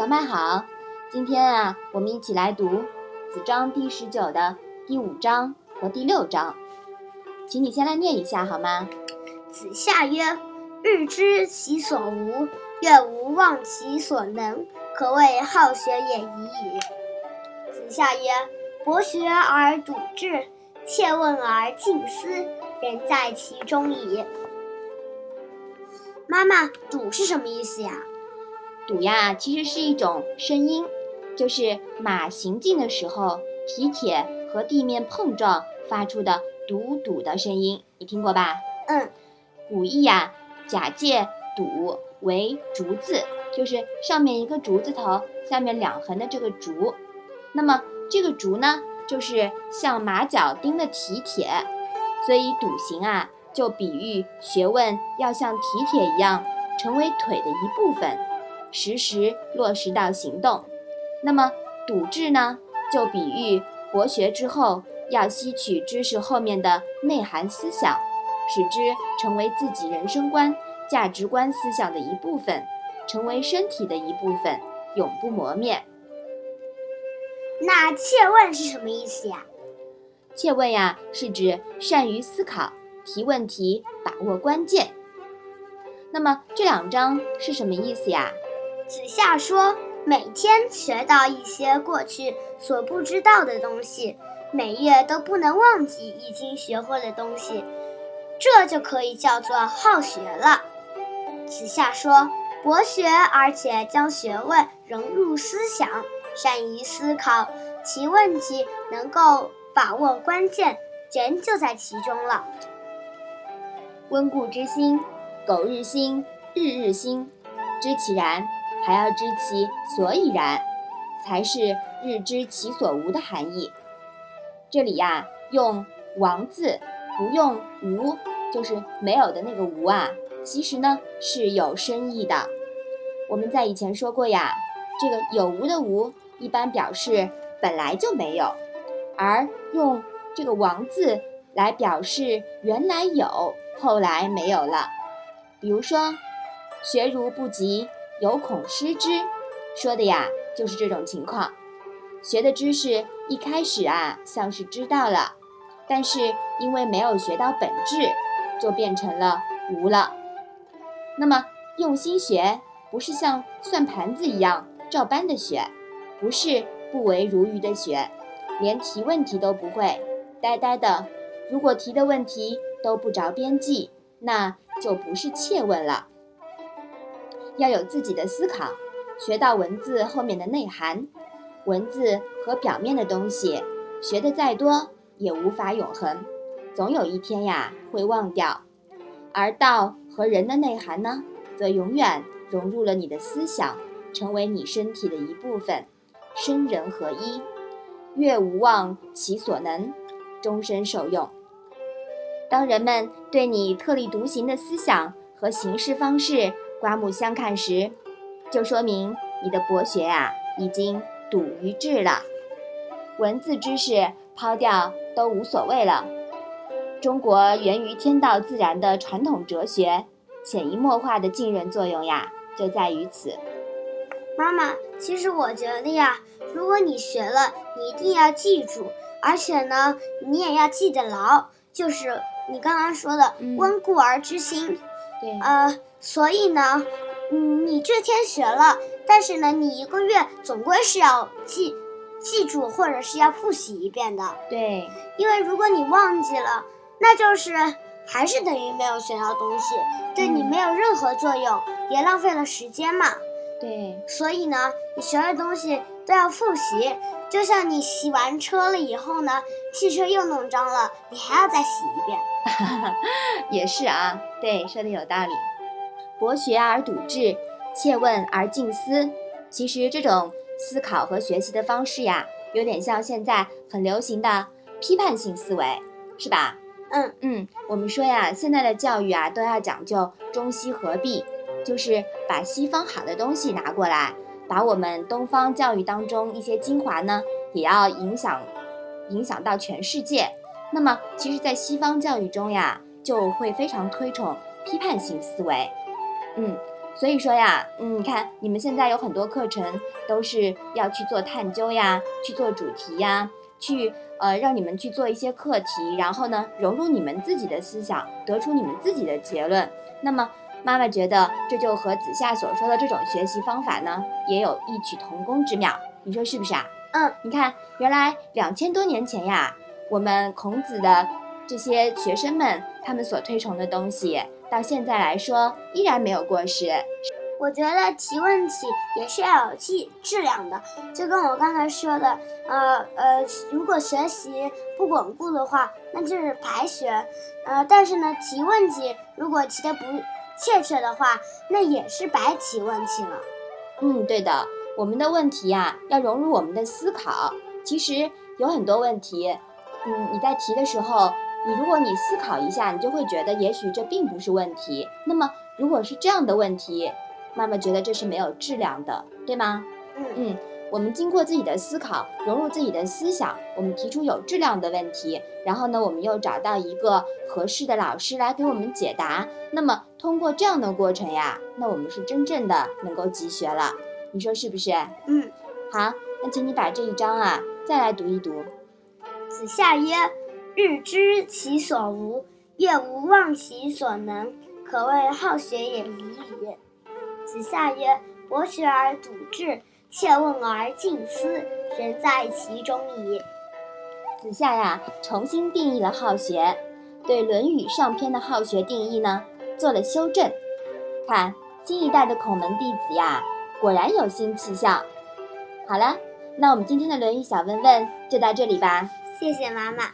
小麦好，今天啊，我们一起来读《子章》第十九的第五章和第六章，请你先来念一下好吗？子夏曰：“日知其所无，月无忘其所能，可谓好学也已矣。”子夏曰：“博学而笃志，切问而近思，人在其中矣。”妈妈，笃是什么意思呀？笃呀，其实是一种声音，就是马行进的时候，蹄铁和地面碰撞发出的笃笃的声音，你听过吧？嗯。古意呀，假借笃为竹字，就是上面一个竹字头，下面两横的这个竹。那么这个竹呢，就是像马脚钉的蹄铁，所以笃行啊，就比喻学问要像蹄铁一样，成为腿的一部分。时时落实到行动，那么笃志呢，就比喻博学之后要吸取知识后面的内涵思想，使之成为自己人生观、价值观思想的一部分，成为身体的一部分，永不磨灭。那切问是什么意思呀？切问呀，是指善于思考、提问题、把握关键。那么这两章是什么意思呀？子夏说：“每天学到一些过去所不知道的东西，每月都不能忘记已经学会的东西，这就可以叫做好学了。”子夏说：“博学，而且将学问融入思想，善于思考，其问题能够把握关键，人就在其中了。温故知新，苟日新，日日新，知其然。”还要知其所以然，才是日知其所无的含义。这里呀，用亡字不用无，就是没有的那个无啊，其实呢是有深意的。我们在以前说过呀，这个有无的无一般表示本来就没有，而用这个亡字来表示原来有，后来没有了。比如说，学如不及。有恐失之，说的呀就是这种情况。学的知识一开始啊像是知道了，但是因为没有学到本质，就变成了无了。那么用心学，不是像算盘子一样照搬的学，不是不为如鱼的学，连提问题都不会，呆呆的。如果提的问题都不着边际，那就不是切问了。要有自己的思考，学到文字后面的内涵。文字和表面的东西，学得再多也无法永恒，总有一天呀会忘掉。而道和人的内涵呢，则永远融入了你的思想，成为你身体的一部分，身人合一。月无忘其所能，终身受用。当人们对你特立独行的思想和行事方式，刮目相看时，就说明你的博学啊已经笃于志了。文字知识抛掉都无所谓了。中国源于天道自然的传统哲学，潜移默化的浸润作用呀，就在于此。妈妈，其实我觉得呀，如果你学了，你一定要记住，而且呢，你也要记得牢，就是你刚刚说的“温故而知新”。对，呃。所以呢，嗯，你这天学了，但是呢，你一个月总归是要记记住，或者是要复习一遍的。对，因为如果你忘记了，那就是还是等于没有学到东西，对你没有任何作用，也浪费了时间嘛。对，所以呢，你学的东西都要复习，就像你洗完车了以后呢，汽车又弄脏了，你还要再洗一遍。也是啊，对，说的有道理。博学而笃志，切问而近思。其实这种思考和学习的方式呀，有点像现在很流行的批判性思维，是吧？嗯嗯，我们说呀，现在的教育啊，都要讲究中西合璧，就是把西方好的东西拿过来，把我们东方教育当中一些精华呢，也要影响影响到全世界。那么，其实，在西方教育中呀，就会非常推崇批判性思维。嗯，所以说呀，嗯，你看你们现在有很多课程都是要去做探究呀，去做主题呀，去呃让你们去做一些课题，然后呢融入你们自己的思想，得出你们自己的结论。那么妈妈觉得这就和子夏所说的这种学习方法呢，也有异曲同工之妙。你说是不是啊？嗯，你看原来两千多年前呀，我们孔子的这些学生们他们所推崇的东西。到现在来说，依然没有过时。我觉得提问题也是要有质质量的，就跟我刚才说的，呃呃，如果学习不巩固的话，那就是白学。呃，但是呢，提问题如果提的不切切的话，那也是白提问题了。嗯，对的，我们的问题呀，要融入我们的思考。其实有很多问题，嗯，你在提的时候。你如果你思考一下，你就会觉得也许这并不是问题。那么如果是这样的问题，妈妈觉得这是没有质量的，对吗？嗯嗯，我们经过自己的思考，融入自己的思想，我们提出有质量的问题，然后呢，我们又找到一个合适的老师来给我们解答。那么通过这样的过程呀，那我们是真正的能够集学了。你说是不是？嗯，好，那请你把这一章啊再来读一读。子夏曰。日知其所无，夜无忘其所能，可谓好学也已矣。子夏曰：“博学而笃志，切问而近思，人在其中矣。”子夏呀，重新定义了好学，对《论语》上篇的好学定义呢做了修正。看新一代的孔门弟子呀，果然有新气象。好了，那我们今天的《论语》小问问就到这里吧。谢谢妈妈。